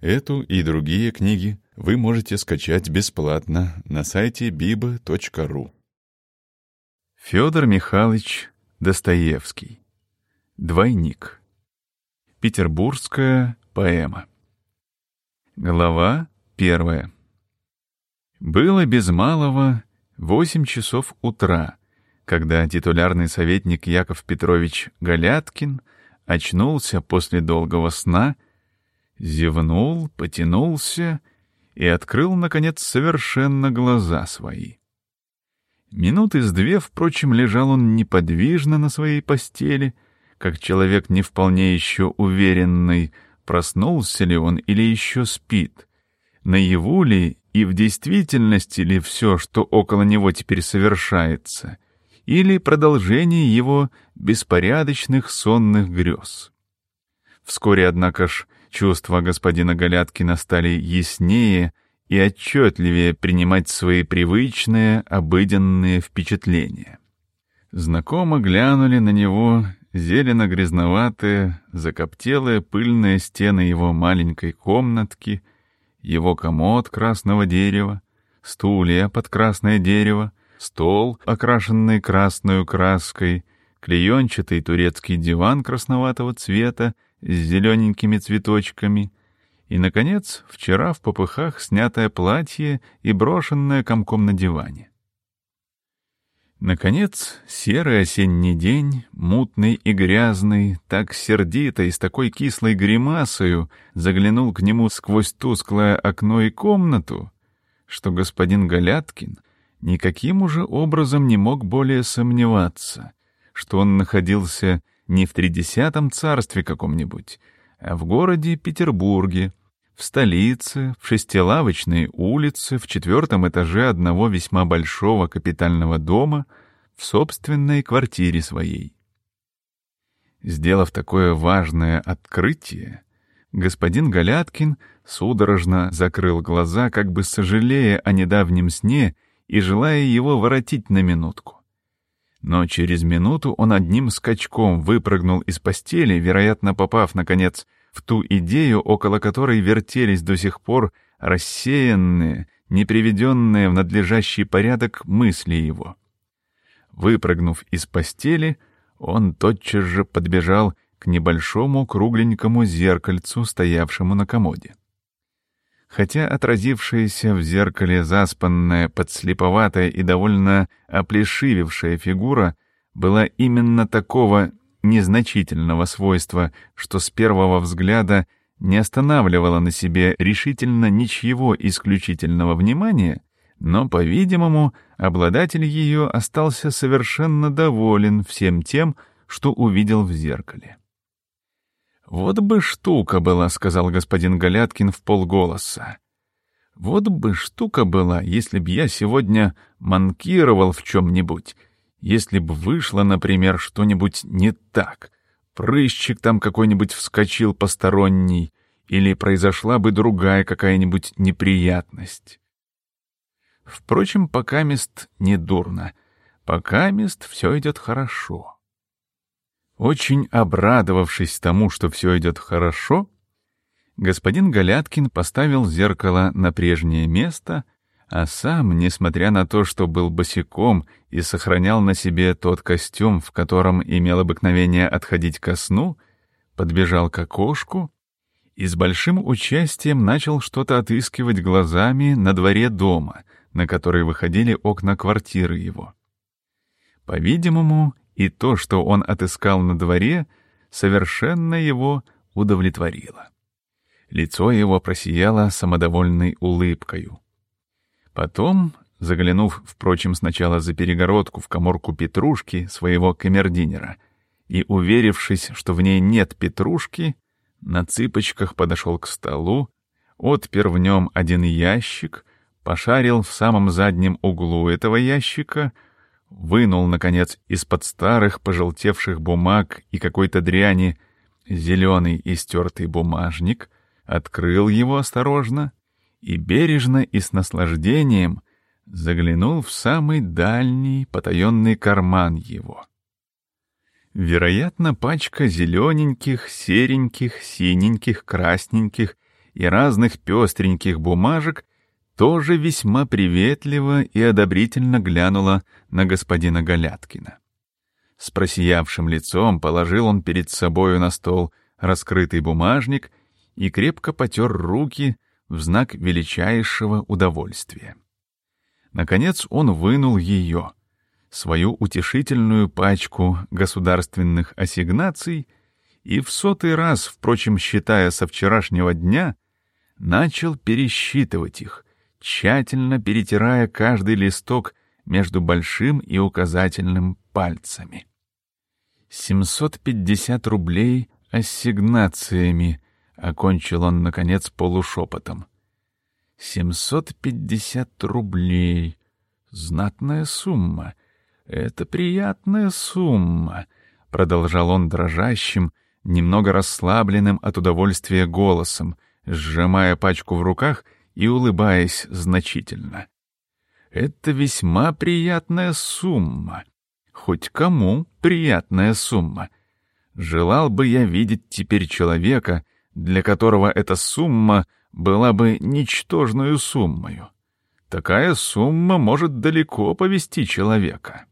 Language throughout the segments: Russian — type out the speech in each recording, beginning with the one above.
Эту и другие книги вы можете скачать бесплатно на сайте biba.ru. Федор Михайлович Достоевский. Двойник. Петербургская поэма. Глава первая. Было без малого восемь часов утра, когда титулярный советник Яков Петрович Галяткин очнулся после долгого сна — зевнул, потянулся и открыл, наконец, совершенно глаза свои. Минуты с две, впрочем, лежал он неподвижно на своей постели, как человек не вполне еще уверенный, проснулся ли он или еще спит, наяву ли и в действительности ли все, что около него теперь совершается, или продолжение его беспорядочных сонных грез. Вскоре, однако ж, Чувства господина Галяткина стали яснее и отчетливее принимать свои привычные, обыденные впечатления. Знакомо глянули на него зелено-грязноватые, закоптелые пыльные стены его маленькой комнатки, его комод красного дерева, стулья под красное дерево, стол, окрашенный красной краской, клеенчатый турецкий диван красноватого цвета с зелененькими цветочками, и, наконец, вчера в попыхах снятое платье и брошенное комком на диване. Наконец, серый осенний день, мутный и грязный, так сердито и с такой кислой гримасою заглянул к нему сквозь тусклое окно и комнату, что господин Галяткин никаким уже образом не мог более сомневаться, что он находился не в тридесятом царстве каком-нибудь, а в городе Петербурге, в столице, в шестилавочной улице, в четвертом этаже одного весьма большого капитального дома, в собственной квартире своей. Сделав такое важное открытие, господин Галяткин судорожно закрыл глаза, как бы сожалея о недавнем сне и желая его воротить на минутку. Но через минуту он одним скачком выпрыгнул из постели, вероятно, попав, наконец, в ту идею, около которой вертелись до сих пор рассеянные, не приведенные в надлежащий порядок мысли его. Выпрыгнув из постели, он тотчас же подбежал к небольшому кругленькому зеркальцу, стоявшему на комоде. Хотя отразившаяся в зеркале заспанная, подслеповатая и довольно оплешивевшая фигура была именно такого незначительного свойства, что с первого взгляда не останавливала на себе решительно ничьего исключительного внимания, но, по-видимому, обладатель ее остался совершенно доволен всем тем, что увидел в зеркале. «Вот бы штука была», — сказал господин Галяткин в полголоса. «Вот бы штука была, если б я сегодня манкировал в чем-нибудь, если б вышло, например, что-нибудь не так, прыщик там какой-нибудь вскочил посторонний, или произошла бы другая какая-нибудь неприятность. Впрочем, пока мест не дурно, пока мест все идет хорошо». Очень обрадовавшись тому, что все идет хорошо, господин Галяткин поставил зеркало на прежнее место, а сам, несмотря на то, что был босиком и сохранял на себе тот костюм, в котором имел обыкновение отходить ко сну, подбежал к окошку и с большим участием начал что-то отыскивать глазами на дворе дома, на который выходили окна квартиры его. По-видимому, и то, что он отыскал на дворе, совершенно его удовлетворило. Лицо его просияло самодовольной улыбкою. Потом, заглянув, впрочем, сначала за перегородку в коморку Петрушки, своего камердинера, и уверившись, что в ней нет Петрушки, на цыпочках подошел к столу, отпер в нем один ящик, пошарил в самом заднем углу этого ящика — вынул, наконец, из-под старых пожелтевших бумаг и какой-то дряни зеленый истертый бумажник, открыл его осторожно и бережно и с наслаждением заглянул в самый дальний потаенный карман его. Вероятно, пачка зелененьких, сереньких, синеньких, красненьких и разных пестреньких бумажек, тоже весьма приветливо и одобрительно глянула на господина Галяткина. С просиявшим лицом положил он перед собою на стол раскрытый бумажник и крепко потер руки в знак величайшего удовольствия. Наконец он вынул ее, свою утешительную пачку государственных ассигнаций и в сотый раз, впрочем, считая со вчерашнего дня, начал пересчитывать их, тщательно перетирая каждый листок между большим и указательным пальцами. 750 рублей ассигнациями, окончил он, наконец, полушепотом. 750 рублей. Знатная сумма. Это приятная сумма, продолжал он дрожащим, немного расслабленным от удовольствия голосом, сжимая пачку в руках и улыбаясь значительно. Это весьма приятная сумма. Хоть кому приятная сумма. Желал бы я видеть теперь человека, для которого эта сумма была бы ничтожную суммою. Такая сумма может далеко повести человека.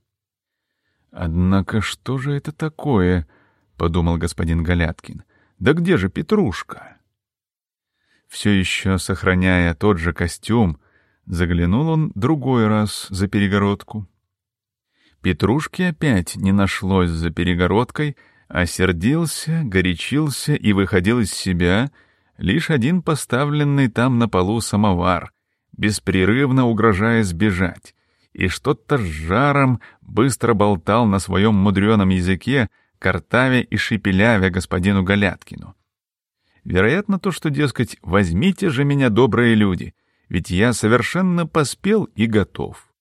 Однако что же это такое, подумал господин Галяткин. Да где же Петрушка? Все еще сохраняя тот же костюм, заглянул он другой раз за перегородку. Петрушки опять не нашлось за перегородкой, а сердился, горячился и выходил из себя лишь один поставленный там на полу самовар, беспрерывно угрожая сбежать, и что-то с жаром быстро болтал на своем мудреном языке, картавя и шепелявя господину Галяткину. Вероятно, то, что, дескать, возьмите же меня, добрые люди, ведь я совершенно поспел и готов.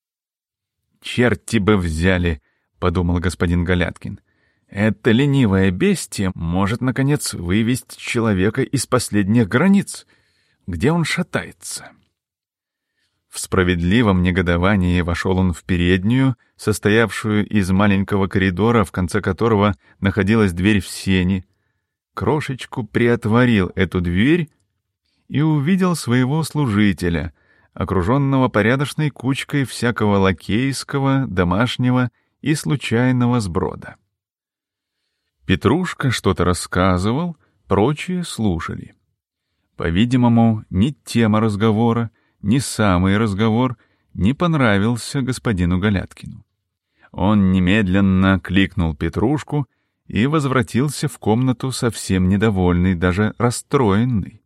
«Черти бы взяли!» — подумал господин Галяткин. «Это ленивое бестие может, наконец, вывести человека из последних границ. Где он шатается?» В справедливом негодовании вошел он в переднюю, состоявшую из маленького коридора, в конце которого находилась дверь в сени. Крошечку приотворил эту дверь и увидел своего служителя — окруженного порядочной кучкой всякого лакейского, домашнего и случайного сброда. Петрушка что-то рассказывал, прочие слушали. По-видимому, ни тема разговора, ни самый разговор не понравился господину Галяткину. Он немедленно кликнул Петрушку и возвратился в комнату совсем недовольный, даже расстроенный.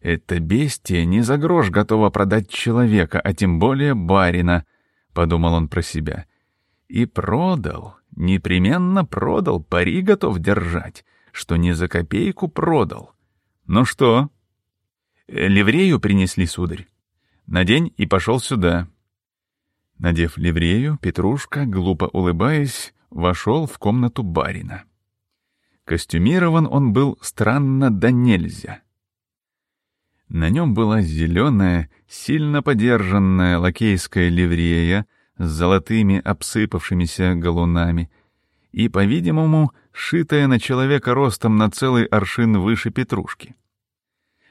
«Это бестия не за грош готова продать человека, а тем более барина», — подумал он про себя. «И продал, непременно продал, пари готов держать, что не за копейку продал. Ну что?» «Ливрею принесли, сударь. Надень и пошел сюда». Надев ливрею, Петрушка, глупо улыбаясь, вошел в комнату барина. Костюмирован он был странно да нельзя — на нем была зеленая, сильно подержанная лакейская ливрея с золотыми обсыпавшимися галунами и, по-видимому, шитая на человека ростом на целый аршин выше петрушки.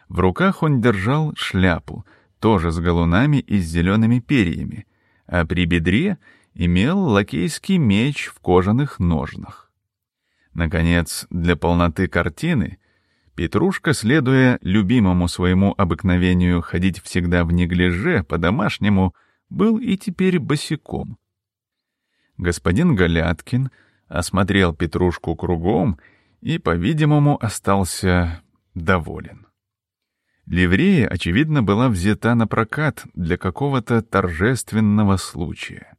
В руках он держал шляпу, тоже с галунами и с зелеными перьями, а при бедре имел лакейский меч в кожаных ножнах. Наконец, для полноты картины — Петрушка, следуя любимому своему обыкновению ходить всегда в неглиже, по-домашнему, был и теперь босиком. Господин Галяткин осмотрел Петрушку кругом и, по-видимому, остался доволен. Ливрея, очевидно, была взята на прокат для какого-то торжественного случая.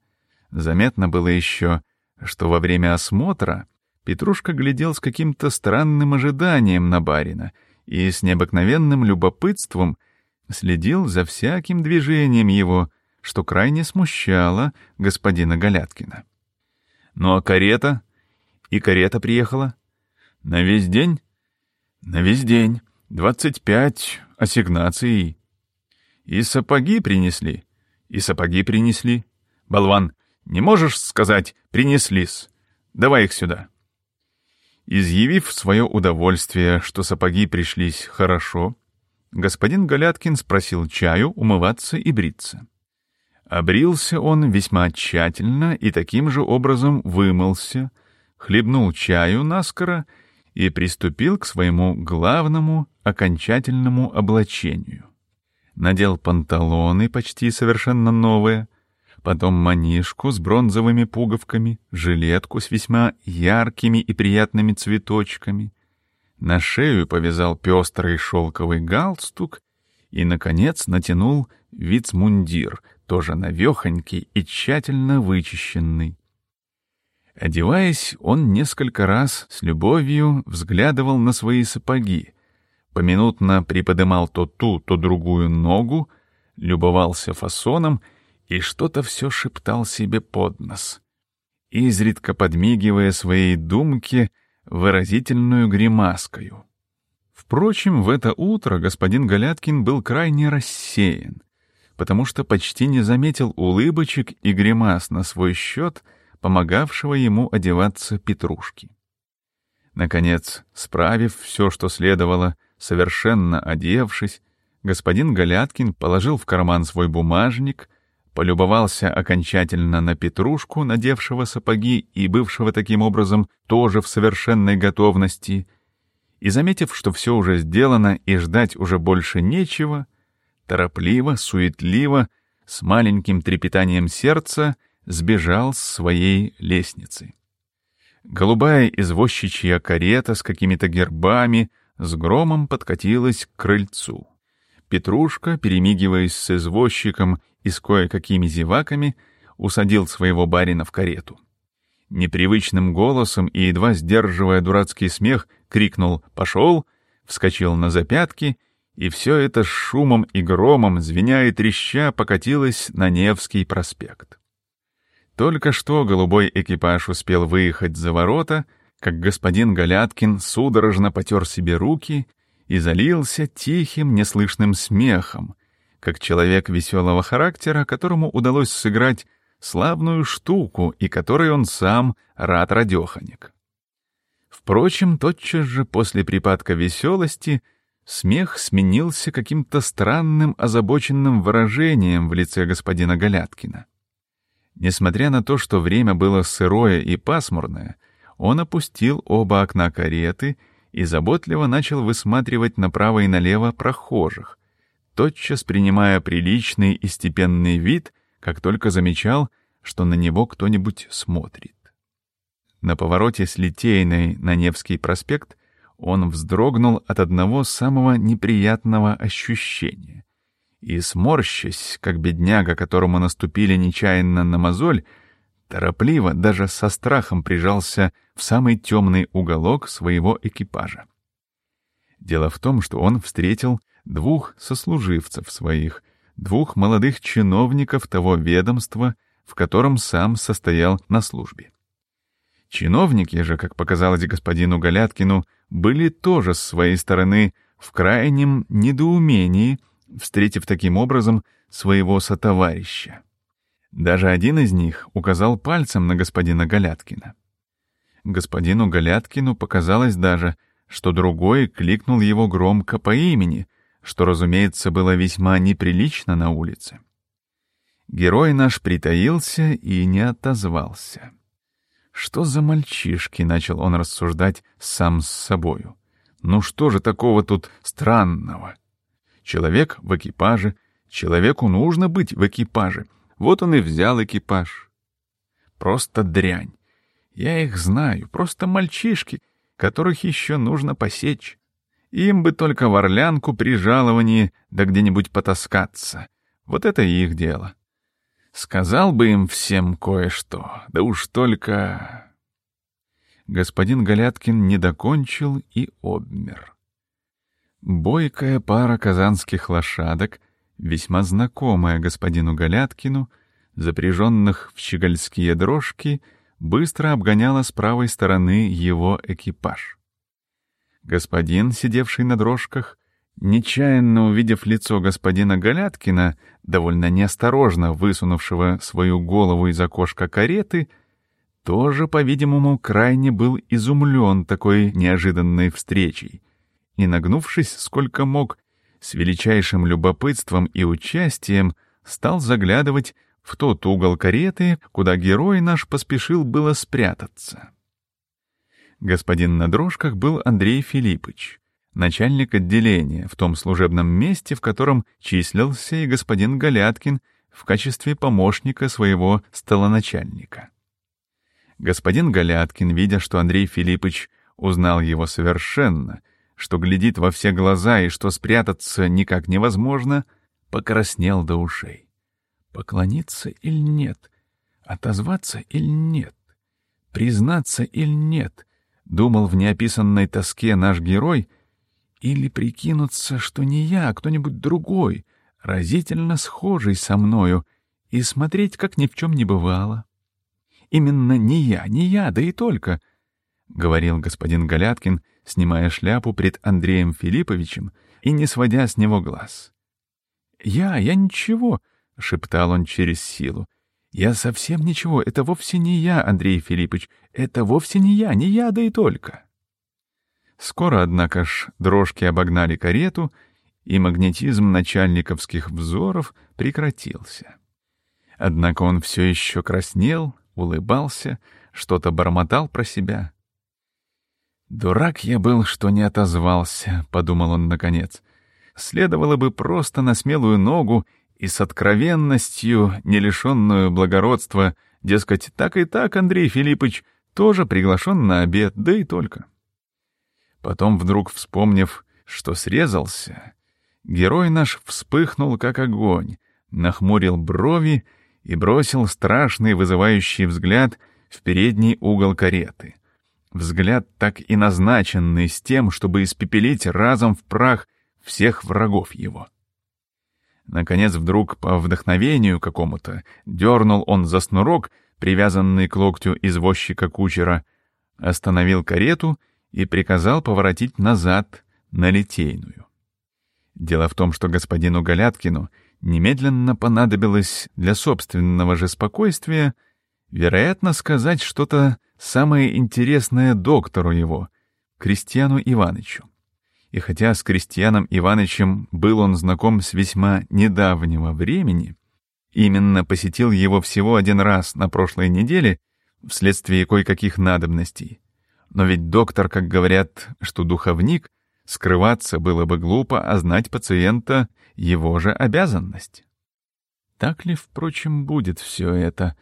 Заметно было еще, что во время осмотра Петрушка глядел с каким-то странным ожиданием на барина и с необыкновенным любопытством следил за всяким движением его, что крайне смущало господина Галяткина. «Ну а карета? И карета приехала? На весь день?» «На весь день. Двадцать пять ассигнаций. И сапоги принесли. И сапоги принесли. Болван, не можешь сказать «принесли-с»? Давай их сюда». Изъявив свое удовольствие, что сапоги пришлись хорошо, господин Галяткин спросил чаю, умываться и бриться. Обрился он весьма тщательно и таким же образом вымылся, хлебнул чаю наскоро и приступил к своему главному окончательному облачению. Надел панталоны почти совершенно новые, потом манишку с бронзовыми пуговками, жилетку с весьма яркими и приятными цветочками, на шею повязал пестрый шелковый галстук и, наконец, натянул вицмундир — тоже навехонький и тщательно вычищенный. Одеваясь, он несколько раз с любовью взглядывал на свои сапоги, поминутно приподымал то ту, то другую ногу, любовался фасоном и что-то все шептал себе под нос, изредка подмигивая своей думке выразительную гримаскою. Впрочем, в это утро господин Галяткин был крайне рассеян, потому что почти не заметил улыбочек и гримас на свой счет, помогавшего ему одеваться Петрушки. Наконец, справив все, что следовало, совершенно одевшись, господин Галяткин положил в карман свой бумажник, полюбовался окончательно на Петрушку, надевшего сапоги и бывшего таким образом тоже в совершенной готовности, и, заметив, что все уже сделано и ждать уже больше нечего, — торопливо, суетливо, с маленьким трепетанием сердца сбежал с своей лестницы. Голубая извозчичья карета с какими-то гербами с громом подкатилась к крыльцу. Петрушка, перемигиваясь с извозчиком и с кое-какими зеваками, усадил своего барина в карету. Непривычным голосом и едва сдерживая дурацкий смех, крикнул «Пошел!», вскочил на запятки и все это с шумом и громом, звеня и треща, покатилось на Невский проспект. Только что голубой экипаж успел выехать за ворота, как господин Галяткин судорожно потер себе руки и залился тихим, неслышным смехом, как человек веселого характера, которому удалось сыграть славную штуку и которой он сам рад радеханик. Впрочем, тотчас же после припадка веселости — Смех сменился каким-то странным озабоченным выражением в лице господина Галяткина. Несмотря на то, что время было сырое и пасмурное, он опустил оба окна кареты и заботливо начал высматривать направо и налево прохожих, тотчас принимая приличный и степенный вид, как только замечал, что на него кто-нибудь смотрит. На повороте с Литейной на Невский проспект он вздрогнул от одного самого неприятного ощущения. И, сморщась, как бедняга, которому наступили нечаянно на мозоль, торопливо, даже со страхом прижался в самый темный уголок своего экипажа. Дело в том, что он встретил двух сослуживцев своих, двух молодых чиновников того ведомства, в котором сам состоял на службе. Чиновники же, как показалось господину Галяткину, были тоже с своей стороны в крайнем недоумении, встретив таким образом своего сотоварища. Даже один из них указал пальцем на господина Галяткина. Господину Галяткину показалось даже, что другой кликнул его громко по имени, что, разумеется, было весьма неприлично на улице. Герой наш притаился и не отозвался. Что за мальчишки, начал он рассуждать сам с собою. Ну что же такого тут странного? Человек в экипаже, человеку нужно быть в экипаже. Вот он и взял экипаж. Просто дрянь. Я их знаю, просто мальчишки, которых еще нужно посечь. Им бы только в орлянку при жаловании да где-нибудь потаскаться. Вот это их дело. Сказал бы им всем кое-что, да уж только... Господин Галяткин не докончил и обмер. Бойкая пара казанских лошадок, весьма знакомая господину Галяткину, запряженных в щегольские дрожки, быстро обгоняла с правой стороны его экипаж. Господин, сидевший на дрожках, Нечаянно увидев лицо господина Галяткина, довольно неосторожно высунувшего свою голову из окошка кареты, тоже, по-видимому, крайне был изумлен такой неожиданной встречей и, нагнувшись сколько мог, с величайшим любопытством и участием стал заглядывать в тот угол кареты, куда герой наш поспешил было спрятаться. Господин на дрожках был Андрей Филиппович, начальник отделения в том служебном месте, в котором числился и господин Галяткин в качестве помощника своего столоначальника. Господин Галяткин, видя, что Андрей Филиппович узнал его совершенно, что глядит во все глаза и что спрятаться никак невозможно, покраснел до ушей. Поклониться или нет? Отозваться или нет? Признаться или нет? Думал в неописанной тоске наш герой, или прикинуться, что не я, а кто-нибудь другой, разительно схожий со мною, и смотреть, как ни в чем не бывало. Именно не я, не я, да и только, — говорил господин Галяткин, снимая шляпу пред Андреем Филипповичем и не сводя с него глаз. «Я, я ничего», — шептал он через силу. «Я совсем ничего, это вовсе не я, Андрей Филиппович, это вовсе не я, не я, да и только». Скоро, однако ж, дрожки обогнали карету, и магнетизм начальниковских взоров прекратился. Однако он все еще краснел, улыбался, что-то бормотал про себя. «Дурак я был, что не отозвался», — подумал он наконец. «Следовало бы просто на смелую ногу и с откровенностью, не лишенную благородства, дескать, так и так, Андрей Филиппович, тоже приглашен на обед, да и только». Потом, вдруг вспомнив, что срезался, герой наш вспыхнул, как огонь, нахмурил брови и бросил страшный вызывающий взгляд в передний угол кареты. Взгляд так и назначенный с тем, чтобы испепелить разом в прах всех врагов его. Наконец, вдруг, по вдохновению какому-то, дернул он за снурок, привязанный к локтю извозчика кучера, остановил карету и приказал поворотить назад на Литейную. Дело в том, что господину Галяткину немедленно понадобилось для собственного же спокойствия, вероятно, сказать что-то самое интересное доктору его, Кристиану Иванычу. И хотя с Кристианом Иванычем был он знаком с весьма недавнего времени, именно посетил его всего один раз на прошлой неделе вследствие кое-каких надобностей, но ведь доктор, как говорят, что духовник, скрываться было бы глупо, а знать пациента — его же обязанность. Так ли, впрочем, будет все это?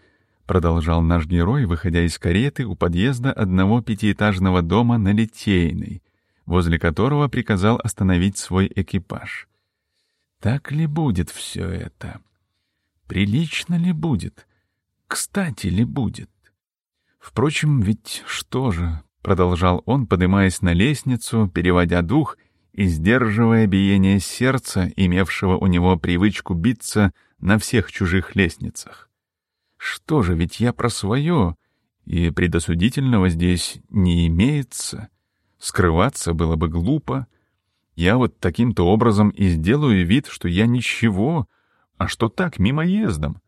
Продолжал наш герой, выходя из кареты у подъезда одного пятиэтажного дома на Литейной, возле которого приказал остановить свой экипаж. Так ли будет все это? Прилично ли будет? Кстати ли будет? Впрочем, ведь что же, продолжал он, поднимаясь на лестницу, переводя дух и сдерживая биение сердца, имевшего у него привычку биться на всех чужих лестницах. Что же, ведь я про свое, и предосудительного здесь не имеется. Скрываться было бы глупо. Я вот таким-то образом и сделаю вид, что я ничего, а что так, мимоездом.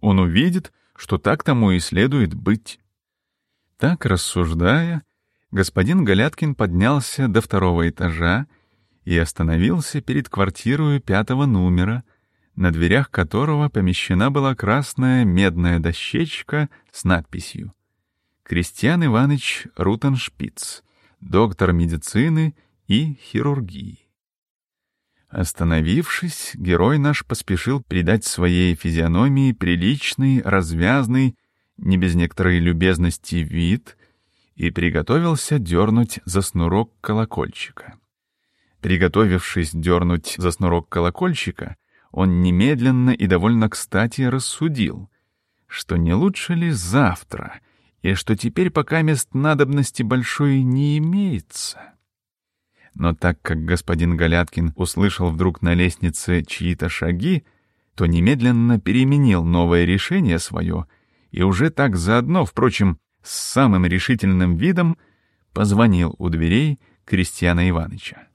Он увидит, что так тому и следует быть. Так рассуждая, господин Галяткин поднялся до второго этажа и остановился перед квартирой пятого номера, на дверях которого помещена была красная медная дощечка с надписью «Кристиан Иванович Рутеншпиц, доктор медицины и хирургии». Остановившись, герой наш поспешил придать своей физиономии приличный, развязный, не без некоторой любезности вид — и приготовился дернуть за снурок колокольчика. Приготовившись дернуть за снурок колокольчика, он немедленно и довольно кстати рассудил, что не лучше ли завтра, и что теперь пока мест надобности большой не имеется. Но так как господин Галяткин услышал вдруг на лестнице чьи-то шаги, то немедленно переменил новое решение свое и уже так заодно, впрочем, с самым решительным видом позвонил у дверей Кристиана Ивановича.